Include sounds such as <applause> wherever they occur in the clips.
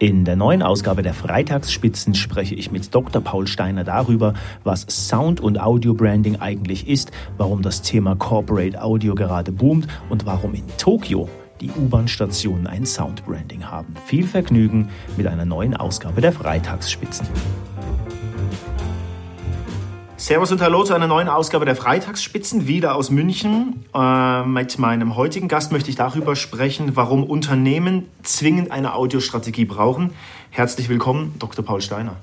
In der neuen Ausgabe der Freitagsspitzen spreche ich mit Dr. Paul Steiner darüber, was Sound- und Audio-Branding eigentlich ist, warum das Thema Corporate Audio gerade boomt und warum in Tokio die U-Bahn-Stationen ein Sound-Branding haben. Viel Vergnügen mit einer neuen Ausgabe der Freitagsspitzen. Servus und Hallo zu einer neuen Ausgabe der Freitagsspitzen, wieder aus München. Äh, mit meinem heutigen Gast möchte ich darüber sprechen, warum Unternehmen zwingend eine Audiostrategie brauchen. Herzlich willkommen, Dr. Paul Steiner.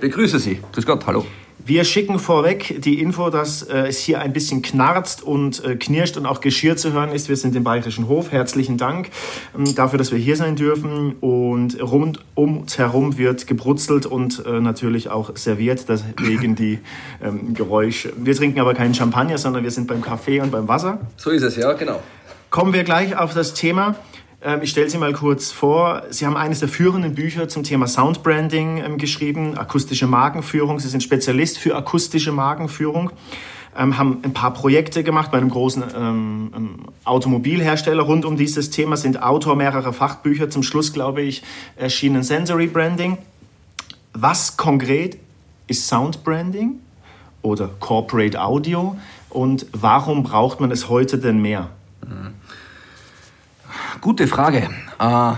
Begrüße Sie. Grüß Gott, hallo. Wir schicken vorweg die Info, dass äh, es hier ein bisschen knarzt und äh, knirscht und auch Geschirr zu hören ist. Wir sind im Bayerischen Hof. Herzlichen Dank ähm, dafür, dass wir hier sein dürfen. Und rund um uns herum wird gebrutzelt und äh, natürlich auch serviert, deswegen die <laughs> ähm, Geräusche. Wir trinken aber keinen Champagner, sondern wir sind beim Kaffee und beim Wasser. So ist es, ja, genau. Kommen wir gleich auf das Thema. Ähm, ich stelle Sie mal kurz vor. Sie haben eines der führenden Bücher zum Thema Soundbranding ähm, geschrieben, akustische Markenführung. Sie sind Spezialist für akustische Markenführung, ähm, haben ein paar Projekte gemacht bei einem großen Automobilhersteller rund um dieses Thema, sind Autor mehrerer Fachbücher. Zum Schluss, glaube ich, erschienen Sensory Branding. Was konkret ist Soundbranding oder Corporate Audio und warum braucht man es heute denn mehr? Mhm. Gute Frage. Äh,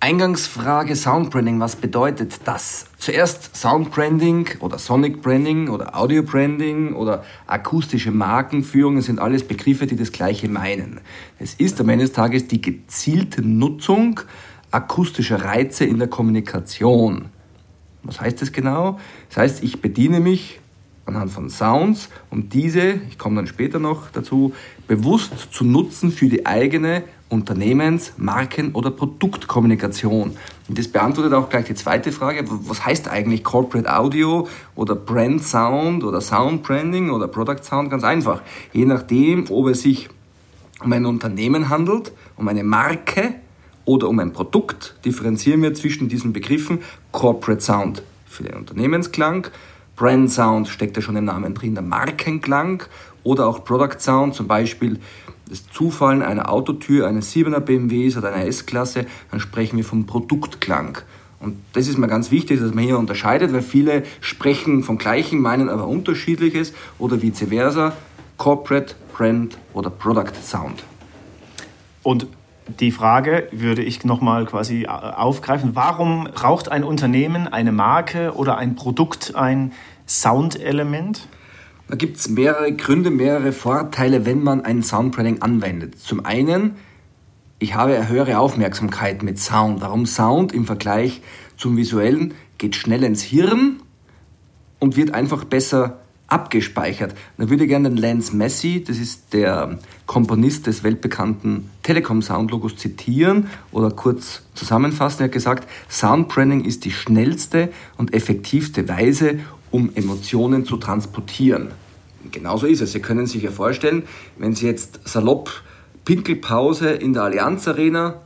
Eingangsfrage Soundbranding. Was bedeutet das? Zuerst Soundbranding oder Sonic Branding oder Audio Branding oder akustische Markenführung. Sind alles Begriffe, die das Gleiche meinen. Es ist am Ende des Tages die gezielte Nutzung akustischer Reize in der Kommunikation. Was heißt das genau? Das heißt, ich bediene mich anhand von Sounds, um diese, ich komme dann später noch dazu, bewusst zu nutzen für die eigene Unternehmens-, Marken- oder Produktkommunikation. Und das beantwortet auch gleich die zweite Frage, was heißt eigentlich Corporate Audio oder Brand Sound oder Sound Branding oder Product Sound? Ganz einfach. Je nachdem, ob es sich um ein Unternehmen handelt, um eine Marke oder um ein Produkt, differenzieren wir zwischen diesen Begriffen Corporate Sound für den Unternehmensklang, Brand Sound steckt ja schon im Namen drin, der Markenklang oder auch Product Sound, zum Beispiel das Zufallen einer Autotür eines 7er BMWs oder einer S-Klasse, dann sprechen wir vom Produktklang. Und das ist mir ganz wichtig, dass man hier unterscheidet, weil viele sprechen vom Gleichen, meinen aber Unterschiedliches oder vice versa, Corporate, Brand oder Product Sound. Und die Frage würde ich nochmal quasi aufgreifen. Warum braucht ein Unternehmen, eine Marke oder ein Produkt ein Soundelement? Da gibt es mehrere Gründe, mehrere Vorteile, wenn man ein Soundbranding anwendet. Zum einen, ich habe höhere Aufmerksamkeit mit Sound. Warum Sound im Vergleich zum visuellen geht schnell ins Hirn und wird einfach besser abgespeichert. Da würde ich gerne den Lance Messi, das ist der Komponist des weltbekannten Telekom Soundlogos, zitieren oder kurz zusammenfassen. Er hat gesagt, Soundbranding ist die schnellste und effektivste Weise, um Emotionen zu transportieren. Genauso ist es. Sie können sich ja vorstellen, wenn Sie jetzt salopp Pinkelpause in der Allianz Arena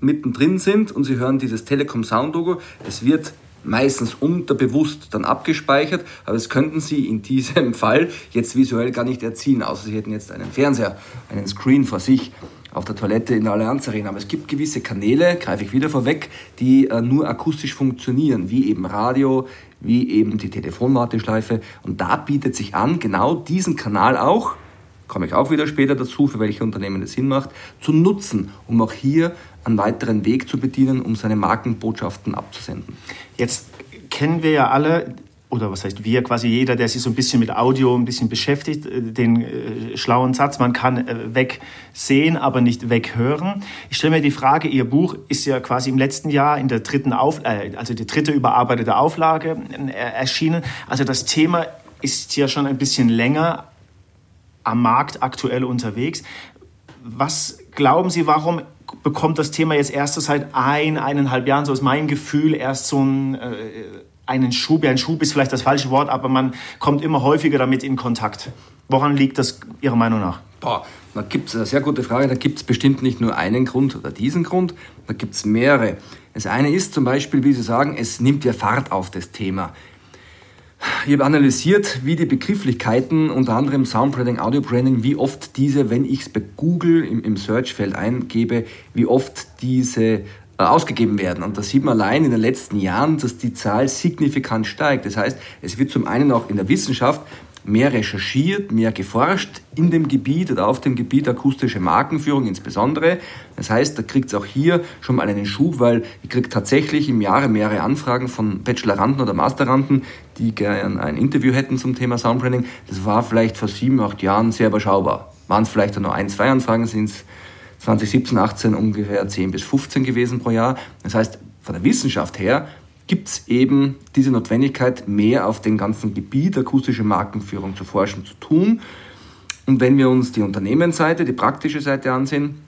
mittendrin sind und Sie hören dieses Telekom Sound Logo, es wird meistens unterbewusst dann abgespeichert, aber das könnten Sie in diesem <laughs> Fall jetzt visuell gar nicht erzielen, außer Sie hätten jetzt einen Fernseher, einen Screen vor sich auf der Toilette in der Allianz Arena. Aber es gibt gewisse Kanäle, greife ich wieder vorweg, die äh, nur akustisch funktionieren, wie eben Radio, wie eben die Telefonwarteschleife. Und da bietet sich an, genau diesen Kanal auch, komme ich auch wieder später dazu, für welche Unternehmen es Sinn macht, zu nutzen, um auch hier einen weiteren Weg zu bedienen, um seine Markenbotschaften abzusenden. Jetzt kennen wir ja alle oder was heißt wir, quasi jeder, der sich so ein bisschen mit Audio ein bisschen beschäftigt, äh, den äh, schlauen Satz, man kann äh, wegsehen, aber nicht weghören. Ich stelle mir die Frage, Ihr Buch ist ja quasi im letzten Jahr in der dritten Auf, äh, also die dritte überarbeitete Auflage äh, erschienen. Also das Thema ist ja schon ein bisschen länger am Markt aktuell unterwegs. Was glauben Sie, warum bekommt das Thema jetzt erst seit ein, eineinhalb Jahren, so ist mein Gefühl, erst so ein äh, einen Schub, ein Schub ist vielleicht das falsche Wort, aber man kommt immer häufiger damit in Kontakt. Woran liegt das Ihrer Meinung nach? Boah, da gibt es eine sehr gute Frage. Da gibt es bestimmt nicht nur einen Grund oder diesen Grund, da gibt es mehrere. Das eine ist zum Beispiel, wie Sie sagen, es nimmt ja Fahrt auf das Thema. Ich habe analysiert, wie die Begrifflichkeiten, unter anderem Soundbranding, Audiobranding, wie oft diese, wenn ich es bei Google im, im Searchfeld eingebe, wie oft diese ausgegeben werden. Und da sieht man allein in den letzten Jahren, dass die Zahl signifikant steigt. Das heißt, es wird zum einen auch in der Wissenschaft mehr recherchiert, mehr geforscht in dem Gebiet oder auf dem Gebiet akustische Markenführung insbesondere. Das heißt, da kriegt es auch hier schon mal einen Schub, weil ich kriege tatsächlich im Jahre mehrere Anfragen von Bacheloranden oder Masteranden, die gerne ein Interview hätten zum Thema Soundbranding. Das war vielleicht vor sieben, acht Jahren sehr überschaubar. Waren es vielleicht nur ein, zwei Anfragen, sind es 2017, 18 ungefähr 10 bis 15 gewesen pro Jahr. Das heißt, von der Wissenschaft her gibt es eben diese Notwendigkeit, mehr auf dem ganzen Gebiet akustische Markenführung zu forschen, zu tun. Und wenn wir uns die Unternehmensseite, die praktische Seite ansehen,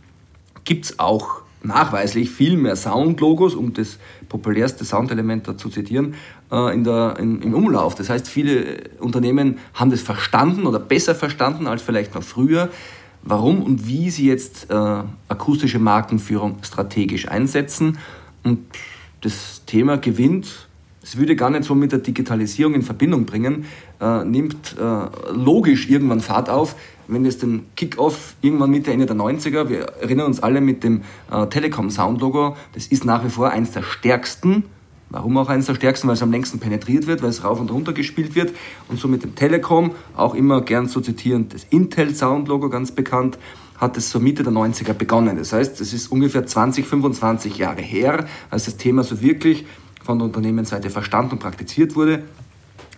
gibt es auch nachweislich viel mehr Soundlogos, um das populärste Soundelement da zu zitieren, äh, in der, in, im Umlauf. Das heißt, viele Unternehmen haben das verstanden oder besser verstanden als vielleicht noch früher, warum und wie sie jetzt äh, akustische Markenführung strategisch einsetzen. Und das Thema gewinnt, es würde gar nicht so mit der Digitalisierung in Verbindung bringen, äh, nimmt äh, logisch irgendwann Fahrt auf, wenn es den Kick-Off irgendwann Mitte, Ende der 90er, wir erinnern uns alle mit dem äh, Telekom-Sound-Logo, das ist nach wie vor eins der stärksten, Warum auch eines der stärksten? Weil es am längsten penetriert wird, weil es rauf und runter gespielt wird. Und so mit dem Telekom, auch immer gern zu zitieren, das Intel-Sound-Logo ganz bekannt, hat es so Mitte der 90er begonnen. Das heißt, es ist ungefähr 20, 25 Jahre her, als das Thema so wirklich von der Unternehmensseite verstanden und praktiziert wurde.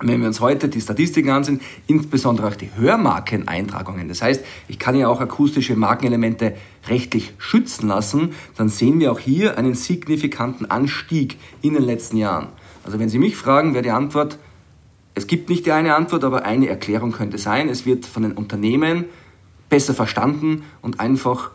Wenn wir uns heute die Statistiken ansehen, insbesondere auch die Hörmarkeneintragungen, das heißt, ich kann ja auch akustische Markenelemente rechtlich schützen lassen, dann sehen wir auch hier einen signifikanten Anstieg in den letzten Jahren. Also wenn Sie mich fragen, wäre die Antwort, es gibt nicht die eine Antwort, aber eine Erklärung könnte sein, es wird von den Unternehmen besser verstanden und einfach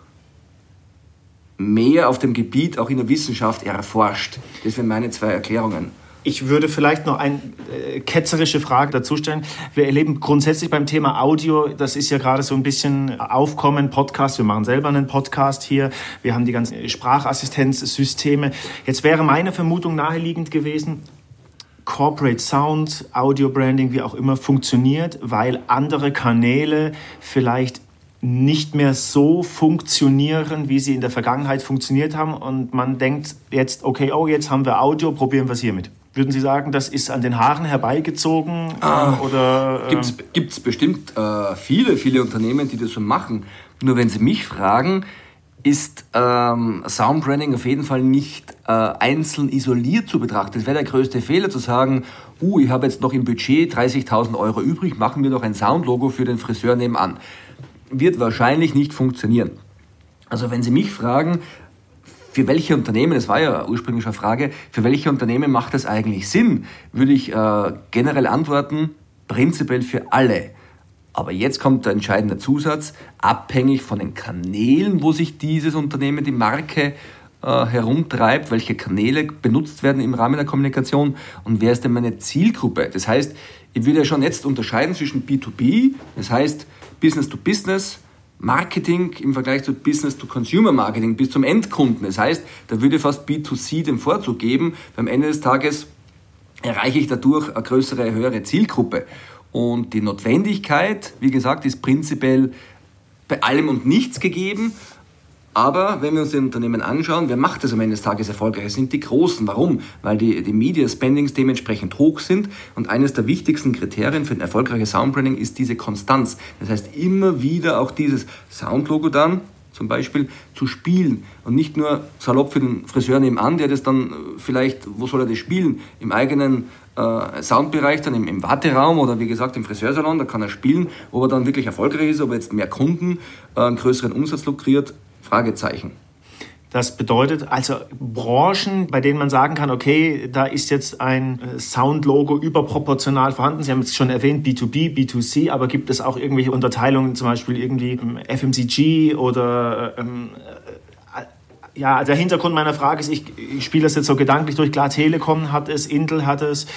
mehr auf dem Gebiet, auch in der Wissenschaft, erforscht. Das wären meine zwei Erklärungen. Ich würde vielleicht noch eine äh, ketzerische Frage dazu stellen. Wir erleben grundsätzlich beim Thema Audio, das ist ja gerade so ein bisschen Aufkommen, Podcast. Wir machen selber einen Podcast hier. Wir haben die ganzen Sprachassistenzsysteme. Jetzt wäre meine Vermutung naheliegend gewesen, Corporate Sound, Audio Branding, wie auch immer, funktioniert, weil andere Kanäle vielleicht nicht mehr so funktionieren, wie sie in der Vergangenheit funktioniert haben. Und man denkt jetzt, okay, oh, jetzt haben wir Audio, probieren wir es hiermit. Würden Sie sagen, das ist an den Haaren herbeigezogen? Ah, oder, äh Gibt es bestimmt äh, viele, viele Unternehmen, die das so machen. Nur wenn Sie mich fragen, ist ähm, Soundbranding auf jeden Fall nicht äh, einzeln isoliert zu betrachten. Es wäre der größte Fehler zu sagen, uh, ich habe jetzt noch im Budget 30.000 Euro übrig, machen wir doch ein Soundlogo für den Friseur nebenan wird wahrscheinlich nicht funktionieren. Also wenn Sie mich fragen, für welche Unternehmen, das war ja ursprünglich eine Frage, für welche Unternehmen macht das eigentlich Sinn, würde ich äh, generell antworten, prinzipiell für alle. Aber jetzt kommt der entscheidende Zusatz, abhängig von den Kanälen, wo sich dieses Unternehmen, die Marke äh, herumtreibt, welche Kanäle benutzt werden im Rahmen der Kommunikation und wer ist denn meine Zielgruppe. Das heißt, ich würde ja schon jetzt unterscheiden zwischen B2B, das heißt, Business to Business Marketing im Vergleich zu Business to Consumer Marketing bis zum Endkunden. Das heißt, da würde fast B2C den Vorzug geben. Beim Ende des Tages erreiche ich dadurch eine größere, höhere Zielgruppe. Und die Notwendigkeit, wie gesagt, ist prinzipiell bei allem und nichts gegeben. Aber wenn wir uns die Unternehmen anschauen, wer macht das am Ende des Tages erfolgreich? Es sind die Großen. Warum? Weil die, die Media Spendings dementsprechend hoch sind. Und eines der wichtigsten Kriterien für ein erfolgreiches Soundbranding ist diese Konstanz. Das heißt, immer wieder auch dieses Soundlogo dann zum Beispiel zu spielen und nicht nur salopp für den Friseur nebenan, der das dann äh, vielleicht, wo soll er das spielen? Im eigenen äh, Soundbereich, dann im, im Warteraum oder wie gesagt im Friseursalon, da kann er spielen, ob er dann wirklich erfolgreich ist, ob er jetzt mehr Kunden, äh, einen größeren Umsatz lukriert Fragezeichen. Das bedeutet also Branchen, bei denen man sagen kann, okay, da ist jetzt ein äh, Soundlogo überproportional vorhanden. Sie haben es schon erwähnt, B2B, B2C, aber gibt es auch irgendwelche Unterteilungen, zum Beispiel irgendwie ähm, FMCG oder ähm, äh, ja, der Hintergrund meiner Frage ist, ich, ich spiele das jetzt so gedanklich durch. Klar, Telekom hat es, Intel hat es,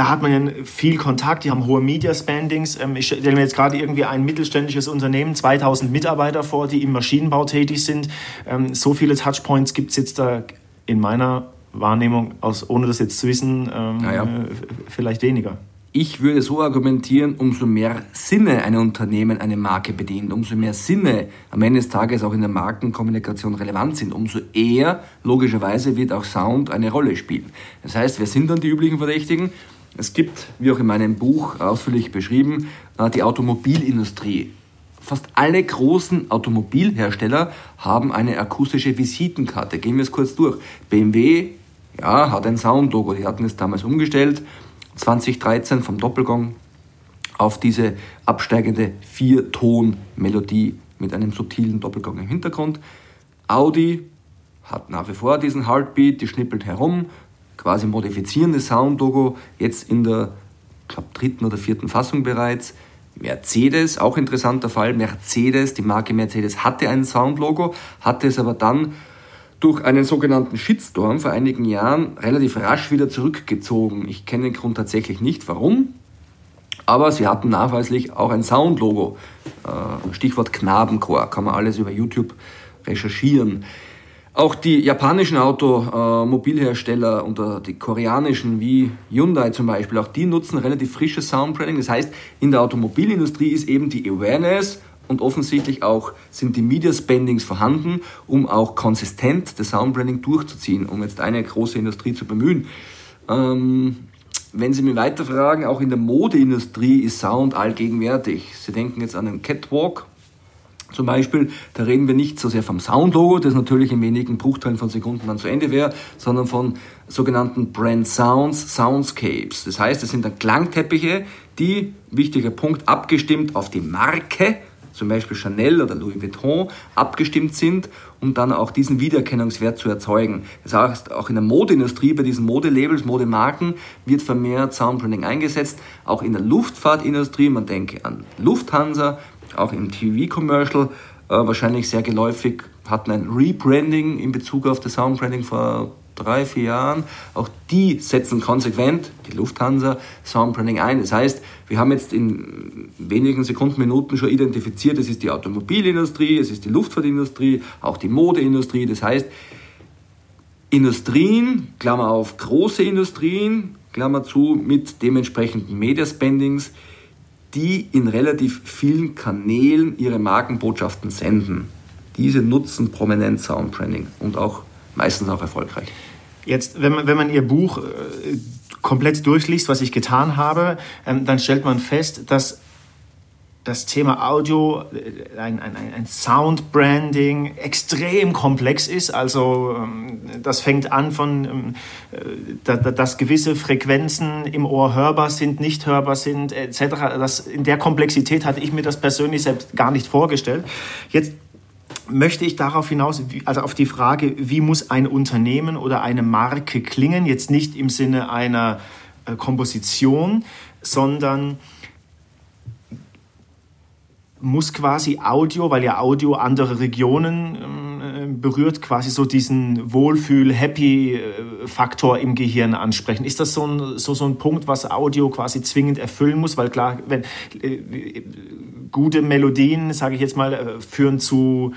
da hat man ja viel Kontakt, die haben hohe Media-Spendings. Ähm, ich stelle mir jetzt gerade irgendwie ein mittelständisches Unternehmen, 2000 Mitarbeiter vor, die im Maschinenbau tätig sind. Ähm, so viele Touchpoints gibt es jetzt da in meiner Wahrnehmung, aus, ohne das jetzt zu wissen, ähm, ja. vielleicht weniger. ich würde so argumentieren, umso mehr Sinne ein Unternehmen eine Marke bedient, umso mehr Sinne am Ende des Tages auch in der Markenkommunikation relevant sind, umso eher logischerweise wird auch Sound eine Rolle spielen. Das heißt, wer sind dann die üblichen Verdächtigen? Es gibt, wie auch in meinem Buch ausführlich beschrieben, äh, die Automobilindustrie. Fast alle großen Automobilhersteller haben eine akustische Visitenkarte. Gehen wir es kurz durch. BMW ja, hat ein Soundlogo, die hatten es damals umgestellt 2013 vom Doppelgong auf diese absteigende Vier-Ton-Melodie mit einem subtilen Doppelgong im Hintergrund. Audi hat nach wie vor diesen Heartbeat, die schnippelt herum, quasi modifizierende Soundlogo, jetzt in der glaub, dritten oder vierten Fassung bereits. Mercedes, auch interessanter Fall, Mercedes, die Marke Mercedes hatte ein Soundlogo, hatte es aber dann durch einen sogenannten Shitstorm vor einigen Jahren relativ rasch wieder zurückgezogen. Ich kenne den Grund tatsächlich nicht, warum, aber sie hatten nachweislich auch ein Soundlogo. Äh, Stichwort Knabenchor, kann man alles über YouTube recherchieren. Auch die japanischen Automobilhersteller und die koreanischen wie Hyundai zum Beispiel, auch die nutzen relativ frisches Soundbranding. Das heißt, in der Automobilindustrie ist eben die Awareness und offensichtlich auch sind die Media Spendings vorhanden, um auch konsistent das Soundbranding durchzuziehen, um jetzt eine große Industrie zu bemühen. Ähm, wenn Sie mich weiter fragen, auch in der Modeindustrie ist Sound allgegenwärtig. Sie denken jetzt an den Catwalk, zum Beispiel, da reden wir nicht so sehr vom Soundlogo, das natürlich in wenigen Bruchteilen von Sekunden dann zu Ende wäre, sondern von sogenannten Brand Sounds, Soundscapes. Das heißt, es sind dann Klangteppiche, die, wichtiger Punkt, abgestimmt auf die Marke zum Beispiel Chanel oder Louis Vuitton, abgestimmt sind, um dann auch diesen Wiedererkennungswert zu erzeugen. Das heißt, auch in der Modeindustrie, bei diesen Modelabels, Modemarken, wird vermehrt Soundbranding eingesetzt. Auch in der Luftfahrtindustrie, man denke an Lufthansa, auch im TV-Commercial, äh, wahrscheinlich sehr geläufig, hatten ein Rebranding in Bezug auf das Soundbranding vor drei, vier Jahren. Auch die setzen konsequent, die Lufthansa, Soundbranding ein. Das heißt, wir haben jetzt in wenigen Sekunden, Minuten schon identifiziert, es ist die Automobilindustrie, es ist die Luftfahrtindustrie, auch die Modeindustrie. Das heißt, Industrien, Klammer auf, große Industrien, Klammer zu, mit dementsprechenden Mediaspendings, die in relativ vielen Kanälen ihre Markenbotschaften senden. Diese nutzen prominent Soundbranding und auch meistens auch erfolgreich. Jetzt, wenn man, wenn man Ihr Buch äh, komplett durchliest, was ich getan habe, ähm, dann stellt man fest, dass das Thema Audio, äh, ein, ein, ein Sound-Branding extrem komplex ist. Also ähm, das fängt an von, ähm, äh, dass gewisse Frequenzen im Ohr hörbar sind, nicht hörbar sind, etc. Das, in der Komplexität hatte ich mir das persönlich selbst gar nicht vorgestellt. Jetzt möchte ich darauf hinaus, also auf die Frage, wie muss ein Unternehmen oder eine Marke klingen, jetzt nicht im Sinne einer äh, Komposition, sondern muss quasi Audio, weil ja Audio andere Regionen äh, berührt, quasi so diesen Wohlfühl-Happy-Faktor im Gehirn ansprechen. Ist das so ein, so, so ein Punkt, was Audio quasi zwingend erfüllen muss? Weil klar, wenn, äh, gute Melodien, sage ich jetzt mal, äh, führen zu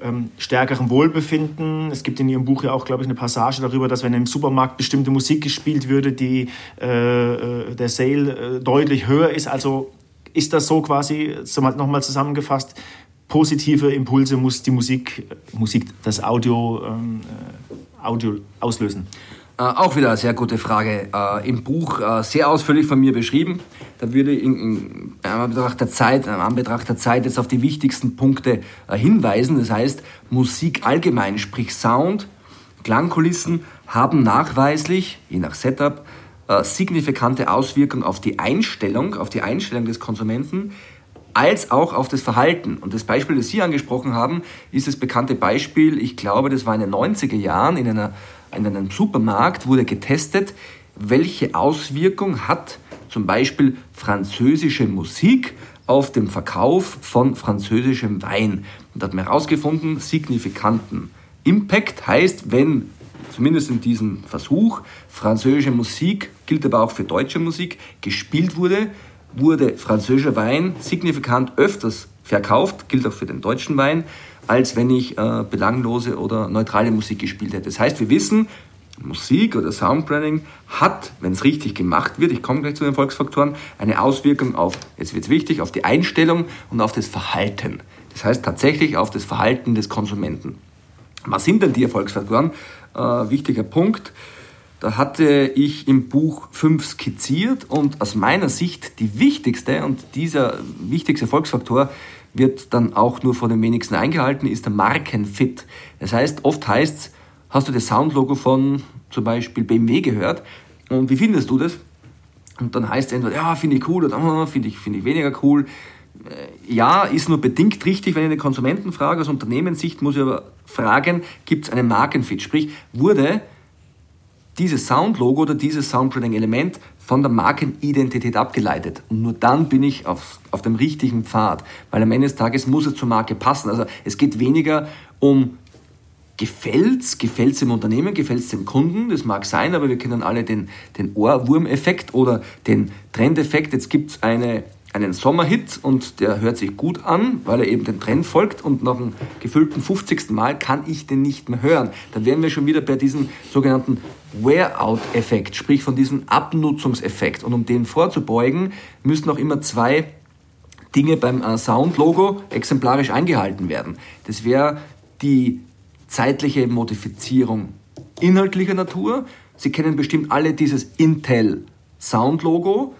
ähm, stärkerem Wohlbefinden. Es gibt in Ihrem Buch ja auch, glaube ich, eine Passage darüber, dass wenn im Supermarkt bestimmte Musik gespielt würde, die äh, äh der Sale äh, deutlich höher ist. Also ist das so quasi, nochmal zusammengefasst, positive Impulse muss die Musik, Musik das Audio, ähm, Audio auslösen? Äh, auch wieder eine sehr gute Frage. Äh, Im Buch äh, sehr ausführlich von mir beschrieben. Da würde ich in, in, in Anbetracht, der Zeit, Anbetracht der Zeit jetzt auf die wichtigsten Punkte äh, hinweisen. Das heißt, Musik allgemein, sprich Sound, Klangkulissen, haben nachweislich, je nach Setup, äh, signifikante Auswirkungen auf die Einstellung, auf die Einstellung des Konsumenten, als auch auf das Verhalten. Und das Beispiel, das Sie angesprochen haben, ist das bekannte Beispiel, ich glaube, das war in den 90er Jahren in einer in einem Supermarkt wurde getestet, welche Auswirkung hat zum Beispiel französische Musik auf den Verkauf von französischem Wein. Und da hat man herausgefunden, signifikanten Impact heißt, wenn zumindest in diesem Versuch französische Musik, gilt aber auch für deutsche Musik, gespielt wurde, wurde französischer Wein signifikant öfters verkauft, gilt auch für den deutschen Wein, als wenn ich äh, belanglose oder neutrale Musik gespielt hätte. Das heißt, wir wissen, Musik oder Soundbranding hat, wenn es richtig gemacht wird, ich komme gleich zu den Erfolgsfaktoren, eine Auswirkung auf, jetzt wird es wichtig, auf die Einstellung und auf das Verhalten. Das heißt tatsächlich auf das Verhalten des Konsumenten. Was sind denn die Erfolgsfaktoren? Äh, wichtiger Punkt. Da hatte ich im Buch fünf skizziert und aus meiner Sicht die wichtigste und dieser wichtigste Erfolgsfaktor wird dann auch nur von den wenigsten eingehalten, ist der Markenfit. Das heißt, oft heißt es, hast du das Soundlogo von zum Beispiel BMW gehört und wie findest du das? Und dann heißt es entweder, ja, finde ich cool oder finde ich, find ich weniger cool. Ja, ist nur bedingt richtig, wenn ich den Konsumenten frage. Aus Unternehmenssicht muss ich aber fragen, gibt es einen Markenfit? Sprich, wurde dieses Soundlogo oder dieses Soundbranding-Element von der Markenidentität abgeleitet. Und nur dann bin ich auf, auf dem richtigen Pfad, weil am Ende des Tages muss es zur Marke passen. Also es geht weniger um gefällt's, gefällt's dem Unternehmen, gefällt's dem Kunden, das mag sein, aber wir kennen alle den, den Ohrwurmeffekt oder den Trendeffekt. Jetzt gibt's eine einen Sommerhit und der hört sich gut an, weil er eben den Trend folgt und nach dem gefüllten 50. Mal kann ich den nicht mehr hören. Dann wären wir schon wieder bei diesem sogenannten Wear-out-Effekt, sprich von diesem Abnutzungseffekt. Und um den vorzubeugen, müssen auch immer zwei Dinge beim äh, Sound-Logo exemplarisch eingehalten werden. Das wäre die zeitliche Modifizierung inhaltlicher Natur. Sie kennen bestimmt alle dieses Intel Sound-Logo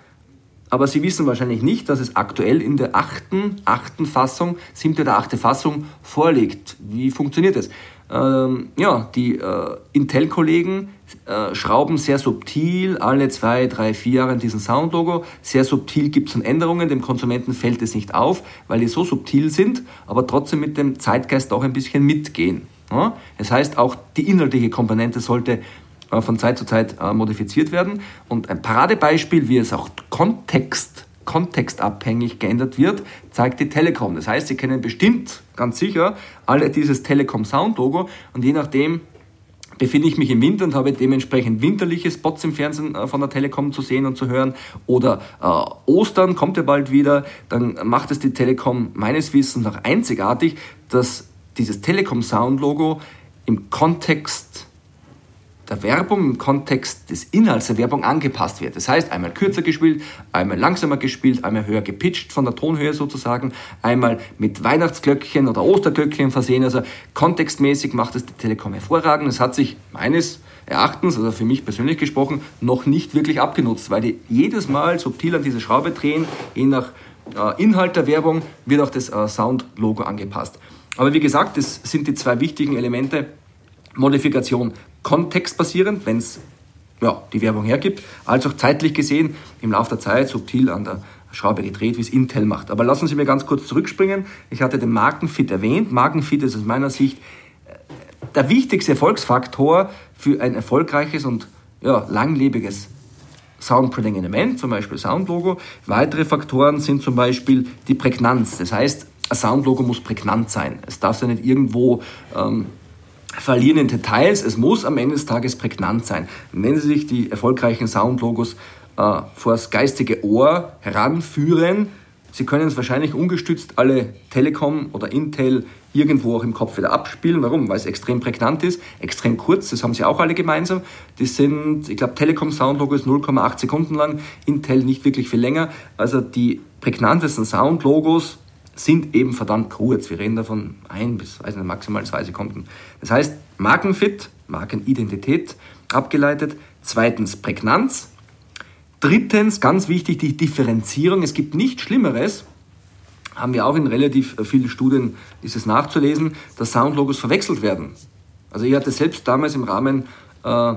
aber Sie wissen wahrscheinlich nicht, dass es aktuell in der achten, achten Fassung, siebte oder achte Fassung vorliegt. Wie funktioniert das? Ähm, ja, die äh, Intel-Kollegen äh, schrauben sehr subtil alle zwei, drei, vier Jahre diesen Soundlogo. Sehr subtil gibt es dann Änderungen, dem Konsumenten fällt es nicht auf, weil die so subtil sind, aber trotzdem mit dem Zeitgeist auch ein bisschen mitgehen. Ja? Das heißt, auch die inhaltliche Komponente sollte von Zeit zu Zeit äh, modifiziert werden. Und ein Paradebeispiel, wie es auch Kontext, kontextabhängig geändert wird, zeigt die Telekom. Das heißt, Sie kennen bestimmt, ganz sicher, alle dieses Telekom Sound Logo und je nachdem, befinde ich mich im Winter und habe dementsprechend winterliche Spots im Fernsehen äh, von der Telekom zu sehen und zu hören. Oder äh, Ostern kommt ja bald wieder, dann macht es die Telekom meines Wissens nach einzigartig, dass dieses Telekom Sound Logo im Kontext der Werbung im Kontext des Inhalts der Werbung angepasst wird. Das heißt, einmal kürzer gespielt, einmal langsamer gespielt, einmal höher gepitcht von der Tonhöhe sozusagen, einmal mit Weihnachtsglöckchen oder Osterglöckchen versehen. Also kontextmäßig macht es die Telekom hervorragend. Es hat sich meines Erachtens, also für mich persönlich gesprochen, noch nicht wirklich abgenutzt, weil die jedes Mal subtil an diese Schraube drehen, je nach äh, Inhalt der Werbung wird auch das äh, Sound-Logo angepasst. Aber wie gesagt, das sind die zwei wichtigen Elemente. Modifikation kontextbasierend, wenn es ja, die Werbung hergibt, als auch zeitlich gesehen im Laufe der Zeit subtil an der Schraube gedreht, wie es Intel macht. Aber lassen Sie mir ganz kurz zurückspringen. Ich hatte den Markenfit erwähnt. Markenfit ist aus meiner Sicht äh, der wichtigste Erfolgsfaktor für ein erfolgreiches und ja, langlebiges Soundprinting-Element, zum Beispiel Soundlogo. Weitere Faktoren sind zum Beispiel die Prägnanz. Das heißt, ein Soundlogo muss prägnant sein. Es darf ja nicht irgendwo ähm, verlieren in Details. Es muss am Ende des Tages prägnant sein. Wenn Sie sich die erfolgreichen Soundlogos äh, vor das geistige Ohr heranführen, Sie können es wahrscheinlich ungestützt alle Telekom oder Intel irgendwo auch im Kopf wieder abspielen. Warum? Weil es extrem prägnant ist, extrem kurz, das haben sie auch alle gemeinsam. Die sind, ich glaube, Telekom Soundlogo ist 0,8 Sekunden lang, Intel nicht wirklich viel länger. Also die prägnantesten Soundlogos sind eben verdammt kurz. Wir reden davon ein bis weiß nicht, maximal zwei Sekunden. Das heißt, Markenfit, Markenidentität abgeleitet. Zweitens Prägnanz. Drittens, ganz wichtig, die Differenzierung. Es gibt nichts Schlimmeres, haben wir auch in relativ vielen Studien ist es nachzulesen, dass Soundlogos verwechselt werden. Also ich hatte selbst damals im Rahmen äh,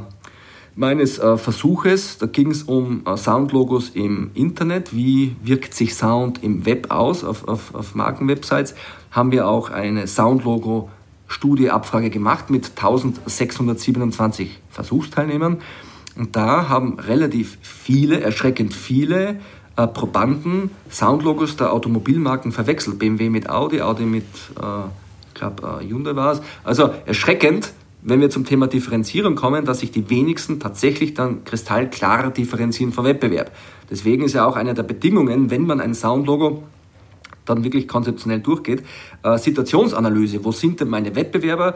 meines äh, Versuches. Da ging es um äh, Soundlogos im Internet. Wie wirkt sich Sound im Web aus, auf, auf, auf Markenwebsites? Haben wir auch eine Soundlogo-Studie-Abfrage gemacht mit 1627 Versuchsteilnehmern. Und da haben relativ viele, erschreckend viele äh, Probanden Soundlogos der Automobilmarken verwechselt. BMW mit Audi, Audi mit, äh, ich glaube, äh, Hyundai war es. Also erschreckend, wenn wir zum Thema Differenzierung kommen, dass sich die wenigsten tatsächlich dann kristallklar differenzieren vom Wettbewerb. Deswegen ist ja auch eine der Bedingungen, wenn man ein Soundlogo dann wirklich konzeptionell durchgeht, äh, Situationsanalyse. Wo sind denn meine Wettbewerber?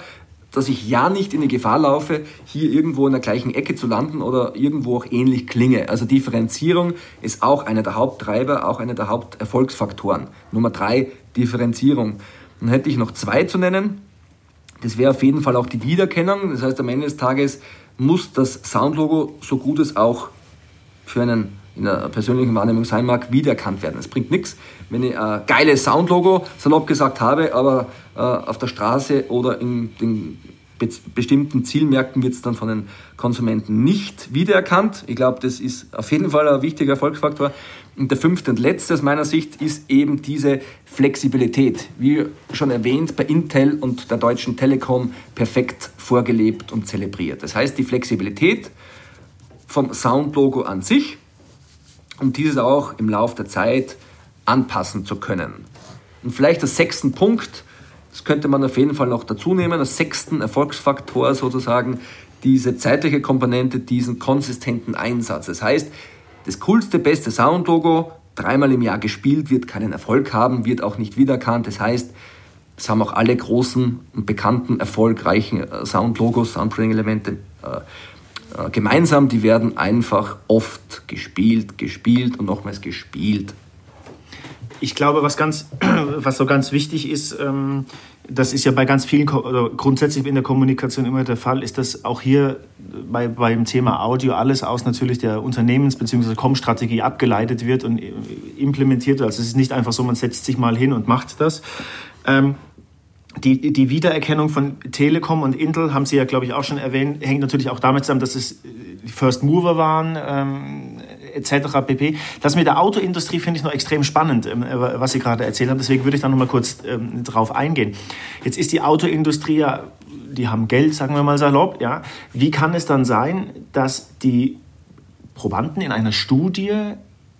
dass ich ja nicht in die Gefahr laufe, hier irgendwo in der gleichen Ecke zu landen oder irgendwo auch ähnlich klinge. Also Differenzierung ist auch einer der Haupttreiber, auch einer der Haupterfolgsfaktoren. Nummer drei, Differenzierung. Dann hätte ich noch zwei zu nennen. Das wäre auf jeden Fall auch die Wiedererkennung. Das heißt, am Ende des Tages muss das Soundlogo, so gut es auch für einen in der persönlichen Wahrnehmung sein mag, wiedererkannt werden. Es bringt nichts, wenn ich ein geiles Soundlogo, salopp gesagt, habe, aber äh, auf der Straße oder in den bestimmten Zielmärkten wird es dann von den Konsumenten nicht wiedererkannt. Ich glaube, das ist auf jeden Fall ein wichtiger Erfolgsfaktor. Und der fünfte und letzte aus meiner Sicht ist eben diese Flexibilität. Wie schon erwähnt, bei Intel und der Deutschen Telekom perfekt vorgelebt und zelebriert. Das heißt, die Flexibilität vom Soundlogo an sich, um dieses auch im Laufe der Zeit anpassen zu können. Und vielleicht der sechsten Punkt, das könnte man auf jeden Fall noch dazu nehmen, als sechsten Erfolgsfaktor sozusagen, diese zeitliche Komponente, diesen konsistenten Einsatz. Das heißt, das coolste, beste Soundlogo, dreimal im Jahr gespielt, wird keinen Erfolg haben, wird auch nicht wiedererkannt. Das heißt, es haben auch alle großen und bekannten, erfolgreichen äh, Soundlogos, Soundbranding-Elemente äh, äh, gemeinsam. Die werden einfach oft gespielt, gespielt und nochmals gespielt ich glaube, was ganz, <clears throat> was so ganz wichtig ist, ähm, das ist ja bei ganz vielen, oder grundsätzlich in der Kommunikation immer der Fall, ist, dass auch hier bei, beim Thema Audio alles aus natürlich der Unternehmens- bzw. Com-Strategie abgeleitet wird und implementiert wird. Also es ist nicht einfach so, man setzt sich mal hin und macht das. Ähm, die, die Wiedererkennung von Telekom und Intel, haben Sie ja, glaube ich, auch schon erwähnt, hängt natürlich auch damit zusammen, dass es die First Mover waren. Ähm, etc. pp. Das mit der Autoindustrie finde ich noch extrem spannend, ähm, was Sie gerade erzählt haben. Deswegen würde ich da noch mal kurz ähm, drauf eingehen. Jetzt ist die Autoindustrie ja, die haben Geld, sagen wir mal salopp. Ja. Wie kann es dann sein, dass die Probanden in einer Studie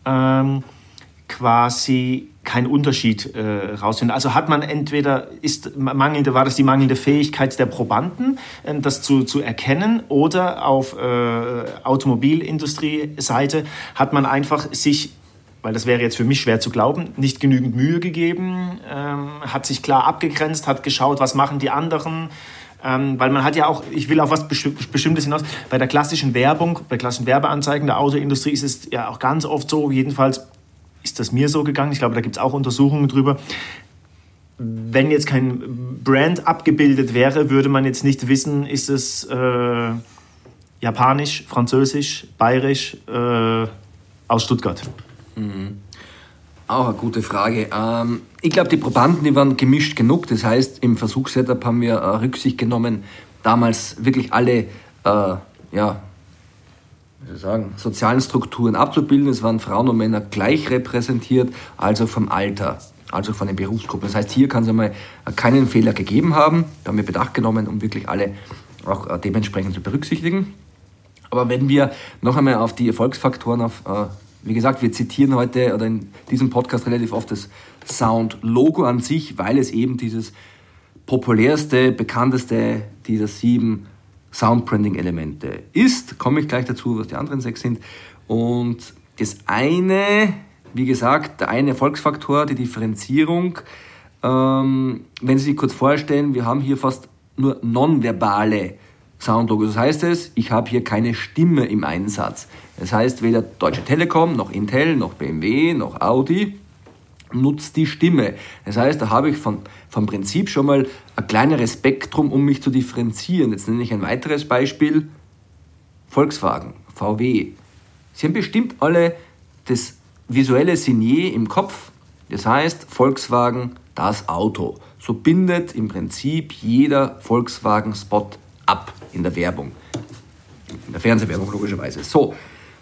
ähm, quasi keinen Unterschied äh, rausfinden. Also hat man entweder, ist mangelnde, war das die mangelnde Fähigkeit der Probanden, äh, das zu, zu erkennen, oder auf äh, Automobilindustrie-Seite hat man einfach sich weil das wäre jetzt für mich schwer zu glauben, nicht genügend Mühe gegeben, ähm, hat sich klar abgegrenzt, hat geschaut, was machen die anderen, ähm, weil man hat ja auch, ich will auf was Bestimmtes hinaus, bei der klassischen Werbung, bei klassischen Werbeanzeigen der Autoindustrie ist es ja auch ganz oft so, jedenfalls ist das mir so gegangen. Ich glaube, da gibt es auch Untersuchungen drüber. Wenn jetzt kein Brand abgebildet wäre, würde man jetzt nicht wissen, ist es äh, japanisch, französisch, bayerisch äh, aus Stuttgart. Mhm. Auch eine gute Frage. Ähm, ich glaube, die Probanden, die waren gemischt genug. Das heißt, im Versuchssetup haben wir äh, Rücksicht genommen, damals wirklich alle äh, ja, wie sagen, sozialen Strukturen abzubilden. Es waren Frauen und Männer gleich repräsentiert, also vom Alter, also von den Berufsgruppen. Das heißt, hier kann es einmal keinen Fehler gegeben haben. Da haben wir Bedacht genommen, um wirklich alle auch äh, dementsprechend zu berücksichtigen. Aber wenn wir noch einmal auf die Erfolgsfaktoren auf, äh, wie gesagt, wir zitieren heute oder in diesem Podcast relativ oft das Sound-Logo an sich, weil es eben dieses populärste, bekannteste dieser sieben Soundbranding-Elemente ist. Komme ich gleich dazu, was die anderen sechs sind. Und das eine, wie gesagt, der eine Erfolgsfaktor, die Differenzierung. Ähm, wenn Sie sich kurz vorstellen, wir haben hier fast nur nonverbale Soundlogos. Das heißt es, ich habe hier keine Stimme im Einsatz. Das heißt, weder Deutsche Telekom, noch Intel, noch BMW, noch Audi nutzt die Stimme. Das heißt, da habe ich von, vom Prinzip schon mal ein kleineres Spektrum, um mich zu differenzieren. Jetzt nenne ich ein weiteres Beispiel. Volkswagen, VW. Sie haben bestimmt alle das visuelle Signet im Kopf. Das heißt, Volkswagen, das Auto. So bindet im Prinzip jeder Volkswagen-Spot ab in der Werbung. In der Fernsehwerbung logischerweise. So,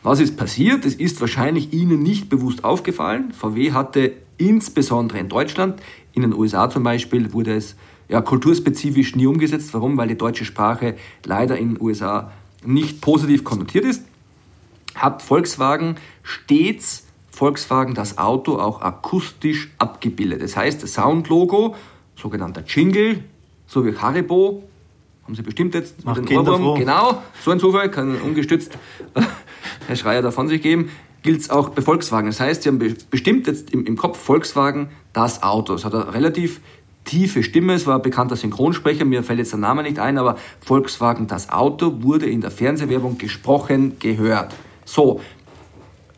was ist passiert? Es ist wahrscheinlich Ihnen nicht bewusst aufgefallen. VW hatte insbesondere in Deutschland, in den USA zum Beispiel, wurde es ja, kulturspezifisch nie umgesetzt. Warum? Weil die deutsche Sprache leider in den USA nicht positiv konnotiert ist. Hat Volkswagen stets Volkswagen das Auto auch akustisch abgebildet. Das heißt, das Soundlogo, sogenannter Jingle, so wie Haribo, haben Sie bestimmt jetzt Macht den Ohrwurm. Genau, so ein Zufall, kann ungestützt Herr Schreier davon sich geben, gilt es auch bei Volkswagen. Das heißt, Sie haben bestimmt jetzt im, im Kopf Volkswagen das Auto. Es hat eine relativ tiefe Stimme, es war ein bekannter Synchronsprecher, mir fällt jetzt der Name nicht ein, aber Volkswagen das Auto wurde in der Fernsehwerbung gesprochen, gehört. So,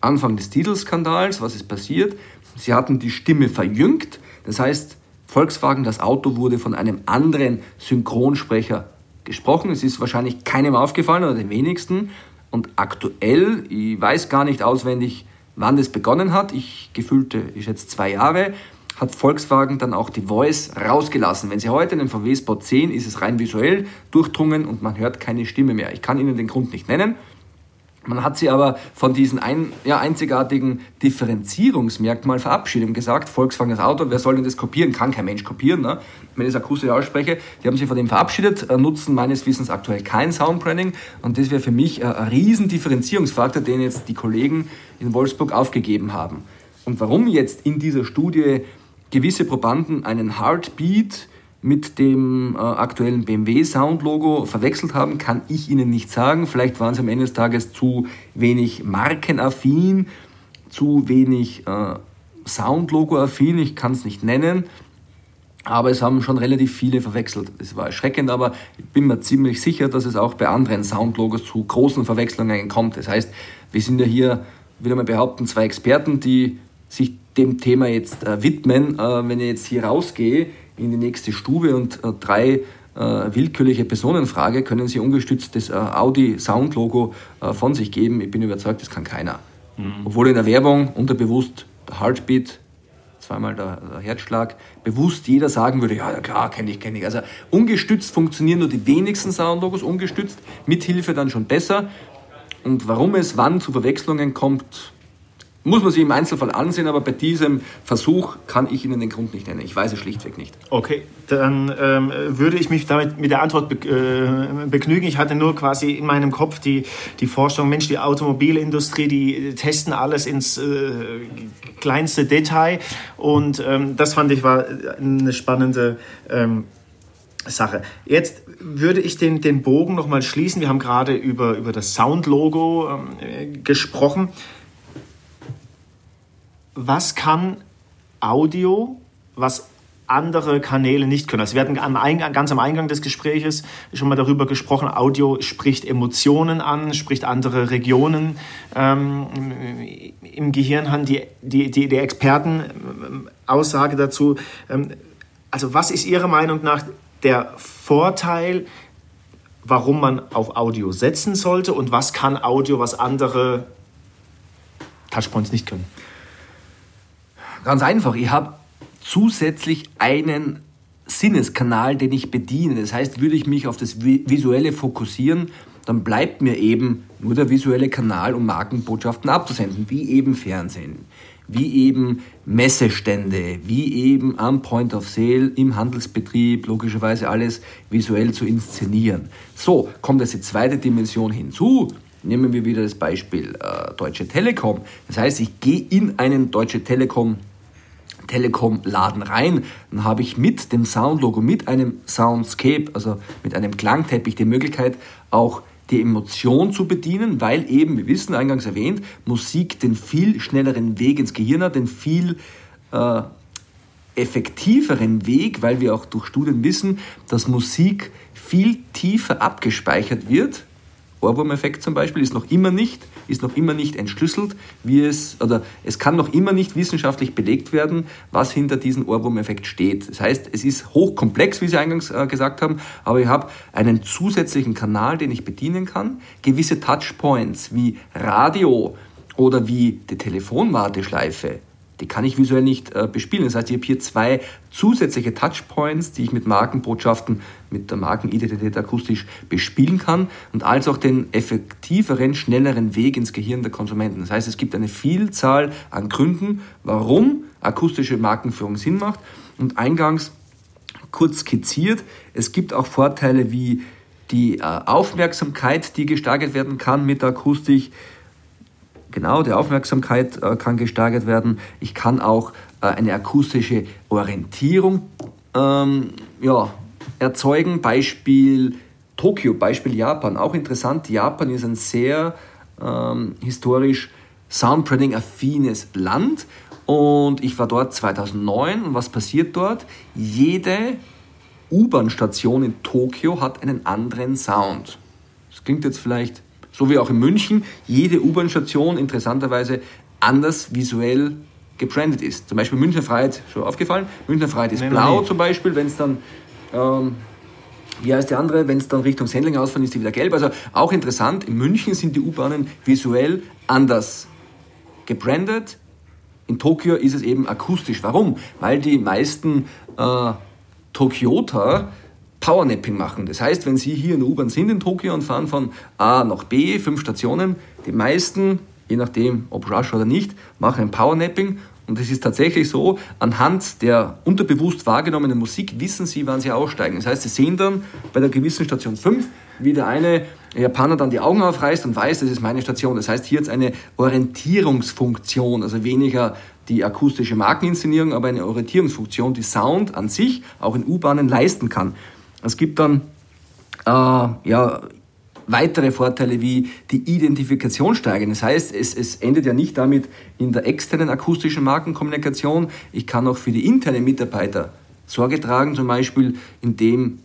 Anfang des Titelskandals, was ist passiert? Sie hatten die Stimme verjüngt, das heißt, Volkswagen das Auto wurde von einem anderen Synchronsprecher gesprochen. Es ist wahrscheinlich keinem aufgefallen oder den wenigsten. Und aktuell, ich weiß gar nicht auswendig, wann das begonnen hat, ich gefühlte, ich schätze zwei Jahre, hat Volkswagen dann auch die Voice rausgelassen. Wenn Sie heute einen VW-Spot sehen, ist es rein visuell durchdrungen und man hört keine Stimme mehr. Ich kann Ihnen den Grund nicht nennen. Man hat sie aber von diesen ein, ja, einzigartigen Differenzierungsmerkmal verabschiedet und gesagt, Volkswagen das Auto, wer soll denn das kopieren? Kann kein Mensch kopieren, ne? wenn ich es akustisch ausspreche. Die haben sich von dem verabschiedet, äh, nutzen meines Wissens aktuell kein Soundbranding und das wäre für mich äh, ein riesen Differenzierungsfaktor, den jetzt die Kollegen in Wolfsburg aufgegeben haben. Und warum jetzt in dieser Studie gewisse Probanden einen Heartbeat mit dem äh, aktuellen BMW Sound-Logo verwechselt haben, kann ich Ihnen nicht sagen. Vielleicht waren sie am Ende des Tages zu wenig markenaffin, zu wenig äh, Sound-Logo-affin, ich kann es nicht nennen. Aber es haben schon relativ viele verwechselt. Es war erschreckend, aber ich bin mir ziemlich sicher, dass es auch bei anderen Soundlogos zu großen Verwechslungen kommt. Das heißt, wir sind ja hier, wieder mal behaupten, zwei Experten, die sich dem Thema jetzt äh, widmen. Äh, wenn ich jetzt hier rausgehe in die nächste Stube und äh, drei äh, willkürliche Personen frage, können sie ungestützt das äh, Audi Sound Logo von sich geben. Ich bin überzeugt, das kann keiner. Mhm. Obwohl in der Werbung unterbewusst der Heartbeat, zweimal der, der, Herzschlag, bewusst jeder sagen würde, ja, ja klar, kenne ich, kenne ich. Also ungestützt funktionieren nur die wenigsten Soundlogos, ungestützt, mit Hilfe dann schon besser. Und warum es wann zu Verwechslungen kommt, muss man sich im Einzelfall ansehen, aber bei diesem Versuch kann ich Ihnen den Grund nicht nennen. Ich weiß es schlichtweg nicht. Okay, dann ähm, würde ich mich damit mit der Antwort be äh, begnügen. Ich hatte nur quasi in meinem Kopf die, die Forschung, Mensch, die Automobilindustrie, die testen alles ins äh, kleinste Detail. Und ähm, das fand ich war eine spannende ähm, Sache. Jetzt würde ich den, den Bogen nochmal schließen. Wir haben gerade über, über das Sound-Logo ähm, gesprochen was kann Audio, was andere Kanäle nicht können. Also wir hatten am Eingang, ganz am Eingang des Gespräches schon mal darüber gesprochen, Audio spricht Emotionen an, spricht andere Regionen ähm, im Gehirn an. Die, die, die, die Expertenaussage dazu. Ähm, also was ist Ihrer Meinung nach der Vorteil, warum man auf Audio setzen sollte und was kann Audio, was andere Touchpoints nicht können? Ganz einfach, ich habe zusätzlich einen Sinneskanal, den ich bediene. Das heißt, würde ich mich auf das Visuelle fokussieren, dann bleibt mir eben nur der visuelle Kanal, um Markenbotschaften abzusenden, wie eben Fernsehen, wie eben Messestände, wie eben am Point of Sale im Handelsbetrieb, logischerweise alles visuell zu inszenieren. So, kommt jetzt die zweite Dimension hinzu. Nehmen wir wieder das Beispiel äh, Deutsche Telekom. Das heißt, ich gehe in einen Deutsche Telekom Telekom-Laden rein, dann habe ich mit dem Soundlogo, mit einem Soundscape, also mit einem Klangteppich die Möglichkeit, auch die Emotion zu bedienen, weil eben, wir wissen, eingangs erwähnt, Musik den viel schnelleren Weg ins Gehirn hat, den viel äh, effektiveren Weg, weil wir auch durch Studien wissen, dass Musik viel tiefer abgespeichert wird Ohrwurmeffekt zum Beispiel ist noch immer nicht, ist noch immer nicht entschlüsselt, wie es, oder es kann noch immer nicht wissenschaftlich belegt werden, was hinter diesem Ohrwurmeffekt steht. Das heißt, es ist hochkomplex, wie Sie eingangs äh, gesagt haben, aber ich habe einen zusätzlichen Kanal, den ich bedienen kann, gewisse Touchpoints wie Radio oder wie die Telefonwarteschleife die kann ich visuell nicht äh, bespielen. Das heißt, ich habe hier zwei zusätzliche Touchpoints, die ich mit Markenbotschaften, mit der Markenidentität akustisch bespielen kann und als auch den effektiveren, schnelleren Weg ins Gehirn der Konsumenten. Das heißt, es gibt eine Vielzahl an Gründen, warum akustische Markenführung Sinn macht und eingangs kurz skizziert, es gibt auch Vorteile wie die äh, Aufmerksamkeit, die gesteigert werden kann mit der Akustik, Genau, die Aufmerksamkeit äh, kann gesteigert werden. Ich kann auch äh, eine akustische Orientierung ähm, ja, erzeugen. Beispiel Tokio, Beispiel Japan. Auch interessant, Japan ist ein sehr ähm, historisch Soundprinting-affines Land Und ich war dort 2009 und was passiert dort? Jede U-Bahn-Station in Tokio hat einen anderen Sound. Das klingt jetzt vielleicht so wie auch in München, jede U-Bahn-Station interessanterweise anders visuell gebrandet ist. Zum Beispiel Münchner Freiheit, schon aufgefallen, Münchner Freiheit ist nee, blau nee. zum Beispiel, wenn es dann, ähm, wie heißt die andere, wenn es dann Richtung Sendling ausfällt, ist die wieder gelb. Also auch interessant, in München sind die U-Bahnen visuell anders gebrandet. In Tokio ist es eben akustisch. Warum? Weil die meisten äh, Tokyota Powernapping machen. Das heißt, wenn Sie hier in der U-Bahn sind in Tokio und fahren von A nach B, fünf Stationen, die meisten, je nachdem ob Rush oder nicht, machen ein Powernapping und es ist tatsächlich so, anhand der unterbewusst wahrgenommenen Musik wissen sie, wann sie aussteigen. Das heißt, sie sehen dann bei der gewissen Station 5, wie der eine Japaner dann die Augen aufreißt und weiß, das ist meine Station. Das heißt, hier jetzt eine Orientierungsfunktion, also weniger die akustische Markeninszenierung, aber eine Orientierungsfunktion, die Sound an sich auch in U-Bahnen leisten kann. Es gibt dann äh, ja, weitere Vorteile wie die Identifikation steigern. Das heißt, es, es endet ja nicht damit in der externen akustischen Markenkommunikation. Ich kann auch für die internen Mitarbeiter Sorge tragen, zum Beispiel indem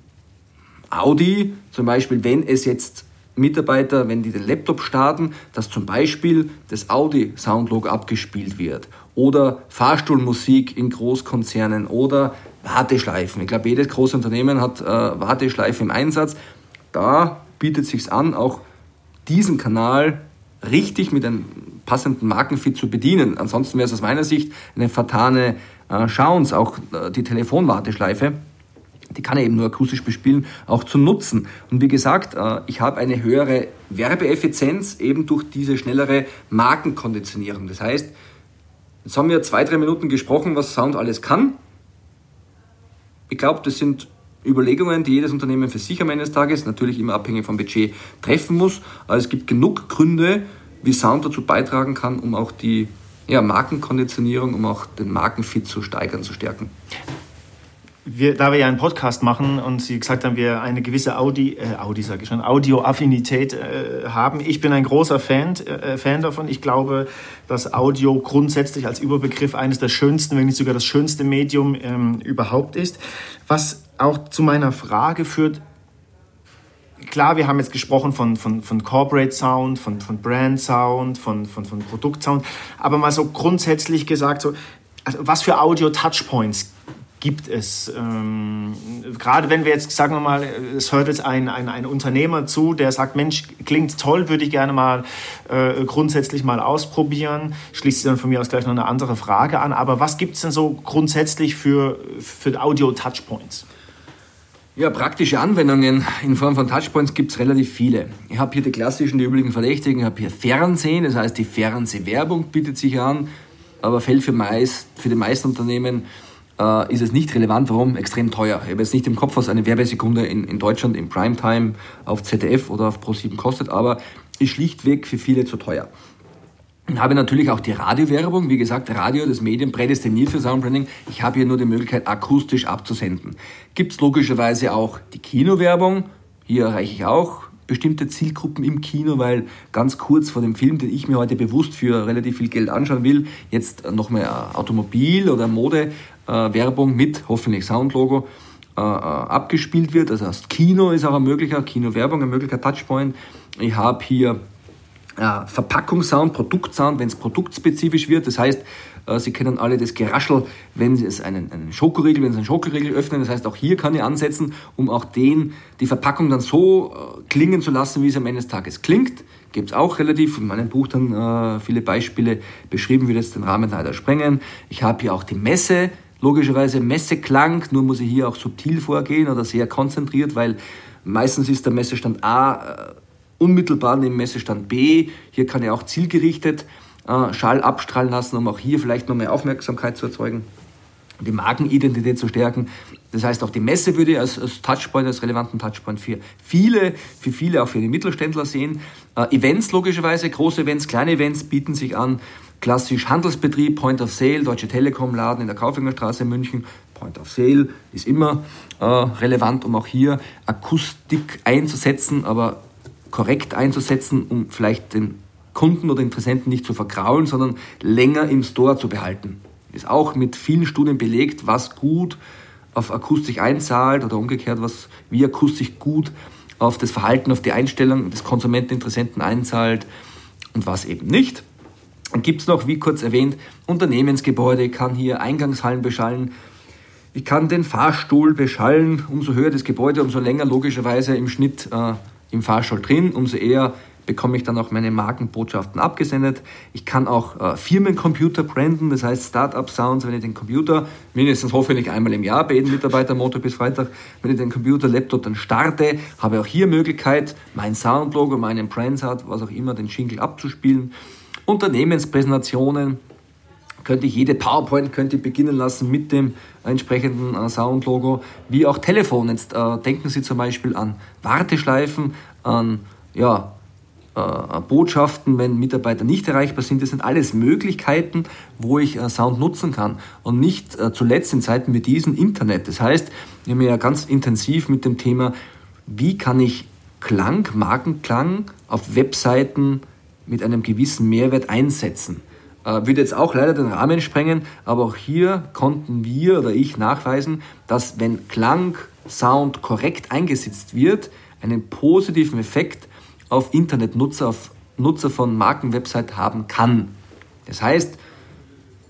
Audi, zum Beispiel wenn es jetzt Mitarbeiter, wenn die den Laptop starten, dass zum Beispiel das Audi Soundlog abgespielt wird oder Fahrstuhlmusik in Großkonzernen oder Warteschleifen. Ich glaube, jedes große Unternehmen hat äh, Warteschleifen im Einsatz. Da bietet es sich an, auch diesen Kanal richtig mit einem passenden Markenfit zu bedienen. Ansonsten wäre es aus meiner Sicht eine vertane äh, Chance, auch äh, die Telefonwarteschleife die kann er eben nur akustisch bespielen, auch zu nutzen. Und wie gesagt, äh, ich habe eine höhere Werbeeffizienz eben durch diese schnellere Markenkonditionierung. Das heißt, jetzt haben wir zwei, drei Minuten gesprochen, was Sound alles kann. Ich glaube, das sind Überlegungen, die jedes Unternehmen für sich am Ende des Tages, natürlich immer abhängig vom Budget, treffen muss. Aber es gibt genug Gründe, wie Sound dazu beitragen kann, um auch die ja, Markenkonditionierung, um auch den Markenfit zu steigern, zu stärken wir, da wir ja einen Podcast machen und Sie gesagt haben, wir eine gewisse Audi, äh, Audi sage ich schon, Audio-Affinität äh, haben. Ich bin ein großer Fan, äh, Fan davon. Ich glaube, dass Audio grundsätzlich als Überbegriff eines der schönsten, wenn nicht sogar das schönste Medium ähm, überhaupt ist. Was auch zu meiner Frage führt, klar, wir haben jetzt gesprochen von, von, von Corporate Sound, von, von Brand Sound, von, von, von Produktsound, aber mal so grundsätzlich gesagt, so, also was für Audio-Touchpoints gibt es. Ähm, gerade wenn wir jetzt, sagen wir mal, es hört jetzt ein, ein, ein Unternehmer zu, der sagt, Mensch, klingt toll, würde ich gerne mal äh, grundsätzlich mal ausprobieren. Schließt sich dann von mir aus gleich noch eine andere Frage an. Aber was gibt es denn so grundsätzlich für, für Audio-Touchpoints? Ja, praktische Anwendungen in Form von Touchpoints gibt es relativ viele. Ich habe hier die klassischen, die üblichen Verdächtigen. Ich habe hier Fernsehen, das heißt, die Fernsehwerbung bietet sich an, aber fällt für, meist, für die meisten Unternehmen äh, ist es nicht relevant. Warum? Extrem teuer. Ich habe jetzt nicht im Kopf, was eine Werbesekunde in, in Deutschland im Primetime auf ZDF oder auf Pro7 kostet, aber ist schlichtweg für viele zu teuer. Ich habe natürlich auch die Radiowerbung. Wie gesagt, Radio, das Medium prädestiniert für Soundbranding. Ich habe hier nur die Möglichkeit, akustisch abzusenden. Gibt es logischerweise auch die Kinowerbung. Hier erreiche ich auch bestimmte Zielgruppen im Kino, weil ganz kurz vor dem Film, den ich mir heute bewusst für relativ viel Geld anschauen will, jetzt noch mehr Automobil- oder Mode-Werbung mit hoffentlich Soundlogo äh, äh, abgespielt wird. Das Kino ist auch ein möglicher, Kino-Werbung, ein möglicher Touchpoint. Ich habe hier äh, Verpackungssound, Produktsound, wenn es produktspezifisch wird. Das heißt, äh, Sie kennen alle das Geraschel, wenn Sie es einen, einen Schokoriegel, wenn Sie einen Schokoriegel öffnen. Das heißt, auch hier kann ich ansetzen, um auch den, die Verpackung dann so äh, klingen zu lassen, wie es am Ende des Tages klingt. Gibt es auch relativ in meinem Buch dann äh, viele Beispiele beschrieben, wie das den Rahmen leider sprengen. Ich habe hier auch die Messe, logischerweise Messeklang, nur muss ich hier auch subtil vorgehen oder sehr konzentriert, weil meistens ist der Messestand A äh, unmittelbar neben Messestand B. Hier kann ich auch zielgerichtet äh, Schall abstrahlen lassen, um auch hier vielleicht noch mehr Aufmerksamkeit zu erzeugen, die Markenidentität zu stärken. Das heißt, auch die Messe würde ich als, als Touchpoint, als relevanten Touchpoint für viele, für viele, auch für die Mittelständler sehen. Äh, Events logischerweise, große Events, kleine Events bieten sich an. Klassisch Handelsbetrieb, Point of Sale, Deutsche Telekom Laden in der Kaufingerstraße in München. Point of Sale ist immer äh, relevant, um auch hier Akustik einzusetzen, aber korrekt einzusetzen, um vielleicht den Kunden oder Interessenten nicht zu verkraulen, sondern länger im Store zu behalten. ist auch mit vielen Studien belegt, was gut auf Akustik einzahlt oder umgekehrt, was wie Akustik gut auf das Verhalten, auf die Einstellung des Konsumenteninteressenten einzahlt und was eben nicht. Gibt es noch, wie kurz erwähnt, Unternehmensgebäude, ich kann hier Eingangshallen beschallen, ich kann den Fahrstuhl beschallen, umso höher das Gebäude, umso länger logischerweise im Schnitt äh, im Fahrstuhl drin, umso eher bekomme ich dann auch meine Markenbotschaften abgesendet. Ich kann auch äh, Firmencomputer branden, das heißt Startup-Sounds, wenn ich den Computer mindestens hoffentlich einmal im Jahr bei jedem Mitarbeiter Montag bis Freitag, wenn ich den Computer, Laptop dann starte, habe auch hier Möglichkeit, mein Soundlogo, meinen Brandsart, was auch immer, den Jingle abzuspielen. Unternehmenspräsentationen, könnte ich jede PowerPoint könnte ich beginnen lassen mit dem entsprechenden äh, Soundlogo, wie auch Telefon. Jetzt äh, denken Sie zum Beispiel an Warteschleifen, an ja, äh, Botschaften, wenn Mitarbeiter nicht erreichbar sind. Das sind alles Möglichkeiten, wo ich äh, Sound nutzen kann. Und nicht äh, zuletzt in Zeiten wie diesen Internet. Das heißt, wir haben ja ganz intensiv mit dem Thema, wie kann ich Klang, Markenklang auf Webseiten mit einem gewissen Mehrwert einsetzen. Äh, würde jetzt auch leider den Rahmen sprengen, aber auch hier konnten wir oder ich nachweisen, dass wenn Klang, Sound korrekt eingesetzt wird, einen positiven Effekt auf Internetnutzer, auf Nutzer von Markenwebsite haben kann. Das heißt,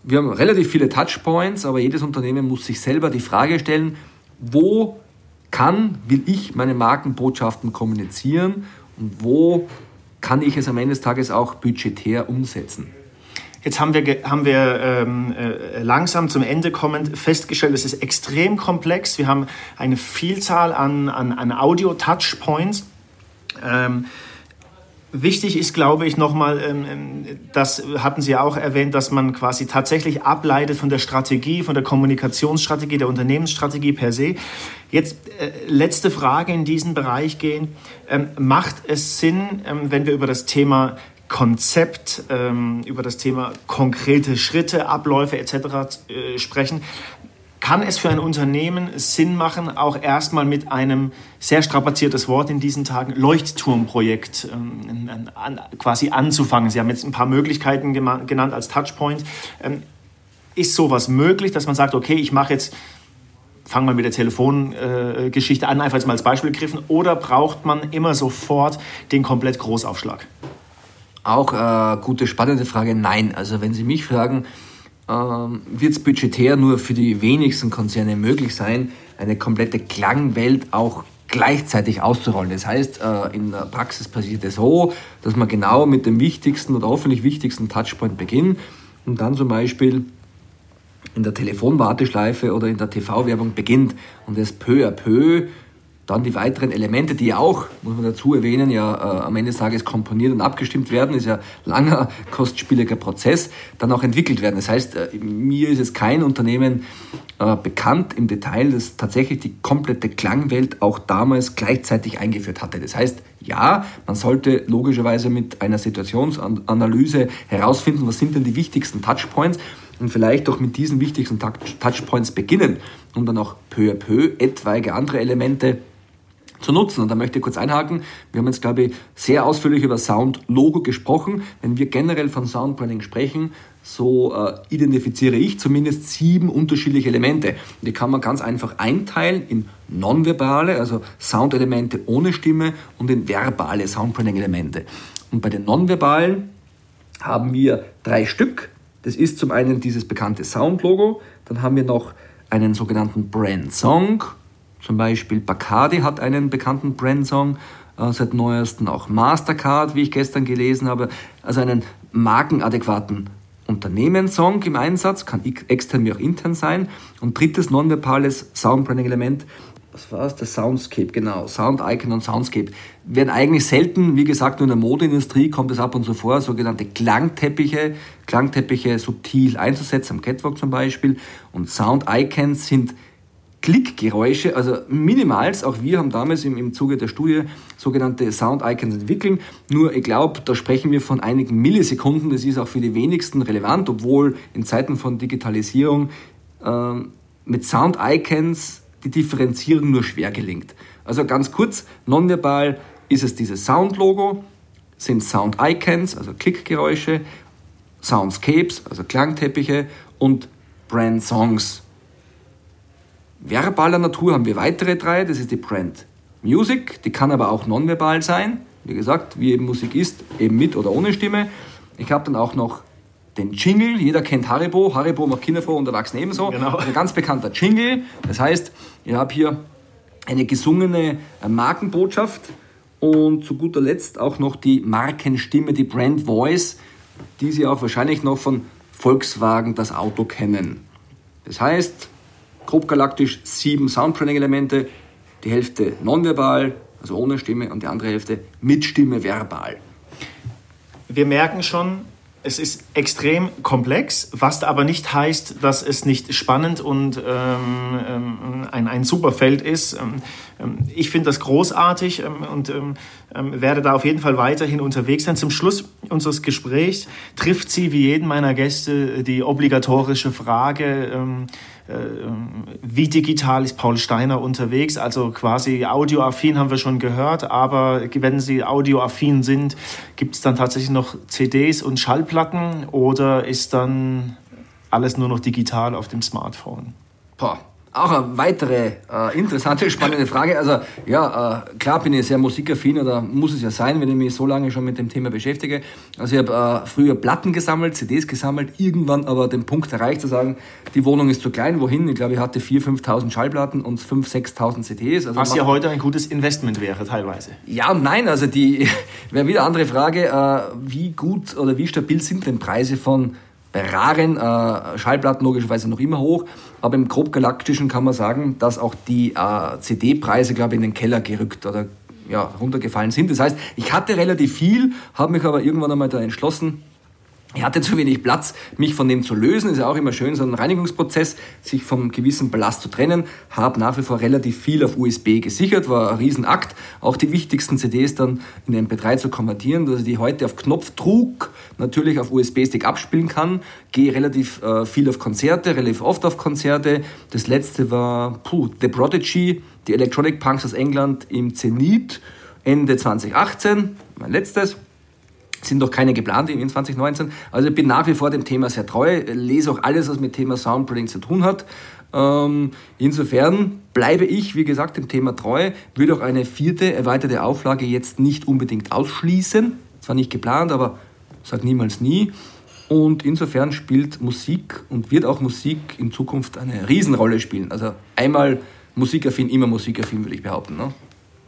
wir haben relativ viele Touchpoints, aber jedes Unternehmen muss sich selber die Frage stellen, wo kann, will ich meine Markenbotschaften kommunizieren und wo kann ich es am Ende des Tages auch budgetär umsetzen. Jetzt haben wir, haben wir ähm, äh, langsam zum Ende kommend festgestellt, es ist extrem komplex. Wir haben eine Vielzahl an, an, an Audio-Touchpoints. Ähm, Wichtig ist, glaube ich, nochmal, ähm, ähm, das hatten Sie ja auch erwähnt, dass man quasi tatsächlich ableitet von der Strategie, von der Kommunikationsstrategie, der Unternehmensstrategie per se. Jetzt äh, letzte Frage in diesen Bereich gehen. Ähm, macht es Sinn, wenn wir über das Thema Konzept, über das Thema konkrete Schritte, Abläufe etc. Äh, sprechen, kann es für ein Unternehmen Sinn machen, auch erstmal mit einem sehr strapaziertes Wort in diesen Tagen, Leuchtturmprojekt ähm, an, quasi anzufangen? Sie haben jetzt ein paar Möglichkeiten genannt als Touchpoint. Ähm, ist sowas möglich, dass man sagt, okay, ich mache jetzt, fangen wir mit der Telefongeschichte äh, an, einfach jetzt mal als Beispiel gegriffen, oder braucht man immer sofort den komplett Großaufschlag? Auch äh, gute, spannende Frage. Nein. Also wenn Sie mich fragen, ähm, wird es budgetär nur für die wenigsten Konzerne möglich sein, eine komplette Klangwelt auch gleichzeitig auszurollen. Das heißt, äh, in der Praxis passiert es so, dass man genau mit dem wichtigsten oder hoffentlich wichtigsten Touchpoint beginnt und dann zum Beispiel in der Telefonwarteschleife oder in der TV-Werbung beginnt und es peu à peu dann die weiteren Elemente, die auch, muss man dazu erwähnen, ja äh, am Ende des Tages komponiert und abgestimmt werden, ist ja langer, <laughs> kostspieliger Prozess, dann auch entwickelt werden. Das heißt, äh, mir ist es kein Unternehmen äh, bekannt im Detail, das tatsächlich die komplette Klangwelt auch damals gleichzeitig eingeführt hatte. Das heißt, ja, man sollte logischerweise mit einer Situationsanalyse herausfinden, was sind denn die wichtigsten Touchpoints und vielleicht auch mit diesen wichtigsten Touchpoints beginnen, um dann auch peu à peu etwaige andere Elemente zu nutzen. Und da möchte ich kurz einhaken. Wir haben jetzt, glaube ich, sehr ausführlich über Sound-Logo gesprochen. Wenn wir generell von Soundbranding sprechen, so äh, identifiziere ich zumindest sieben unterschiedliche Elemente. Die kann man ganz einfach einteilen in nonverbale, also Soundelemente ohne Stimme und in verbale Soundbranding-Elemente. Und bei den nonverbalen haben wir drei Stück. Das ist zum einen dieses bekannte Sound-Logo, dann haben wir noch einen sogenannten Brand-Song, zum Beispiel Bacardi hat einen bekannten Brandsong äh, seit neuestem, auch Mastercard, wie ich gestern gelesen habe, also einen markenadäquaten Unternehmenssong im Einsatz, kann extern wie auch intern sein. Und drittes nonverbales Soundbranding-Element, was war es? Der Soundscape, genau. Sound Icon und Soundscape werden eigentlich selten, wie gesagt, nur in der Modeindustrie kommt es ab und zu vor, sogenannte Klangteppiche, Klangteppiche subtil einzusetzen, am Catwalk zum Beispiel. Und Sound Icons sind Klickgeräusche, also minimals. Auch wir haben damals im, im Zuge der Studie sogenannte Sound-Icons entwickelt. Nur ich glaube, da sprechen wir von einigen Millisekunden. Das ist auch für die wenigsten relevant, obwohl in Zeiten von Digitalisierung äh, mit Sound-Icons die Differenzierung nur schwer gelingt. Also ganz kurz, nonverbal ist es dieses Sound-Logo, sind Sound-Icons, also Klickgeräusche, Soundscapes, also Klangteppiche und Brand-Songs. Verbaler Natur haben wir weitere drei, das ist die Brand Music, die kann aber auch nonverbal sein. Wie gesagt, wie eben Musik ist, eben mit oder ohne Stimme. Ich habe dann auch noch den Jingle. Jeder kennt Haribo. Haribo macht Kinder vor und Erwachsene ebenso. Genau. Ein ganz bekannter Jingle. Das heißt, ich habe hier eine gesungene äh, Markenbotschaft und zu guter Letzt auch noch die Markenstimme, die Brand Voice, die Sie auch wahrscheinlich noch von Volkswagen das Auto kennen. Das heißt, grob galaktisch sieben Soundbranding-Elemente, die Hälfte nonverbal, also ohne Stimme, und die andere Hälfte mit Stimme verbal. Wir merken schon, es ist extrem komplex, was aber nicht heißt, dass es nicht spannend und ähm, ähm ein, ein super Feld ist. Ähm, ähm, ich finde das großartig ähm, und ähm, werde da auf jeden Fall weiterhin unterwegs sein. Zum Schluss unseres Gesprächs trifft sie wie jeden meiner Gäste die obligatorische Frage, äh, wie digital ist Paul Steiner unterwegs? Also quasi audioaffin haben wir schon gehört, aber wenn Sie audioaffin sind, gibt es dann tatsächlich noch CDs und Schallplatten oder ist dann alles nur noch digital auf dem Smartphone? Boah, auch eine weitere äh, interessante, <laughs> spannende Frage. Also ja, äh, klar bin ich sehr musikaffin oder muss es ja sein, wenn ich mich so lange schon mit dem Thema beschäftige. Also ich habe äh, früher Platten gesammelt, CDs gesammelt, irgendwann aber den Punkt erreicht zu sagen, die Wohnung ist zu klein, wohin? Ich glaube, ich hatte 4.000, 5.000 Schallplatten und 5.000, 6.000 CDs. Also Was ja heute ein gutes Investment wäre teilweise. Ja und nein, also die <laughs> wäre wieder eine andere Frage, äh, wie gut oder wie stabil sind denn Preise von bei raren äh, Schallplatten logischerweise noch immer hoch, aber im grobgalaktischen kann man sagen, dass auch die äh, CD-Preise, glaube ich, in den Keller gerückt oder ja, runtergefallen sind. Das heißt, ich hatte relativ viel, habe mich aber irgendwann einmal da entschlossen, ich hatte zu wenig Platz, mich von dem zu lösen. Ist ja auch immer schön, so ein Reinigungsprozess, sich vom gewissen Ballast zu trennen. Habe nach wie vor relativ viel auf USB gesichert, war ein Riesenakt. Auch die wichtigsten CDs dann in MP3 zu konvertieren, dass ich die heute auf Knopfdruck natürlich auf USB-Stick abspielen kann. Gehe relativ äh, viel auf Konzerte, relativ oft auf Konzerte. Das letzte war puh, The Prodigy, die Electronic Punks aus England im Zenit Ende 2018. Mein letztes sind noch keine geplant in 2019. Also ich bin nach wie vor dem Thema sehr treu, lese auch alles, was mit Thema Soundprinting zu tun hat. Ähm, insofern bleibe ich, wie gesagt, dem Thema treu, würde auch eine vierte erweiterte Auflage jetzt nicht unbedingt ausschließen. Zwar nicht geplant, aber sag niemals nie. Und insofern spielt Musik und wird auch Musik in Zukunft eine Riesenrolle spielen. Also einmal musikaffin, immer musikaffin, würde ich behaupten. Ne?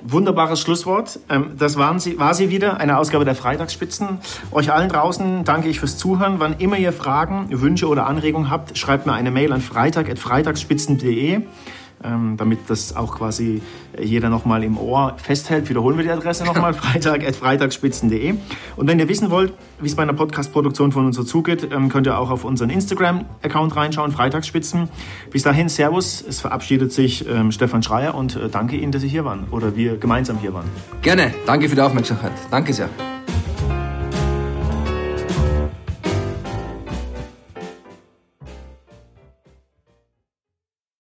Wunderbares Schlusswort. Ähm, das waren sie, war sie wieder, eine Ausgabe der Freitagsspitzen. Euch allen draußen danke ich fürs Zuhören. Wann immer ihr Fragen, Wünsche oder Anregungen habt, schreibt mir eine Mail an freitag.freitagsspitzen.de ähm, damit das auch quasi jeder nochmal im Ohr festhält. Wiederholen wir die Adresse <laughs> nochmal, freitag.freitagsspitzen.de. Und wenn ihr wissen wollt, wie es bei einer Podcast-Produktion von uns so zugeht, ähm, könnt ihr auch auf unseren Instagram-Account reinschauen, Freitagsspitzen. Bis dahin, Servus, es verabschiedet sich ähm, Stefan Schreier und äh, danke Ihnen, dass Sie hier waren oder wir gemeinsam hier waren. Gerne, danke für die Aufmerksamkeit. Danke sehr.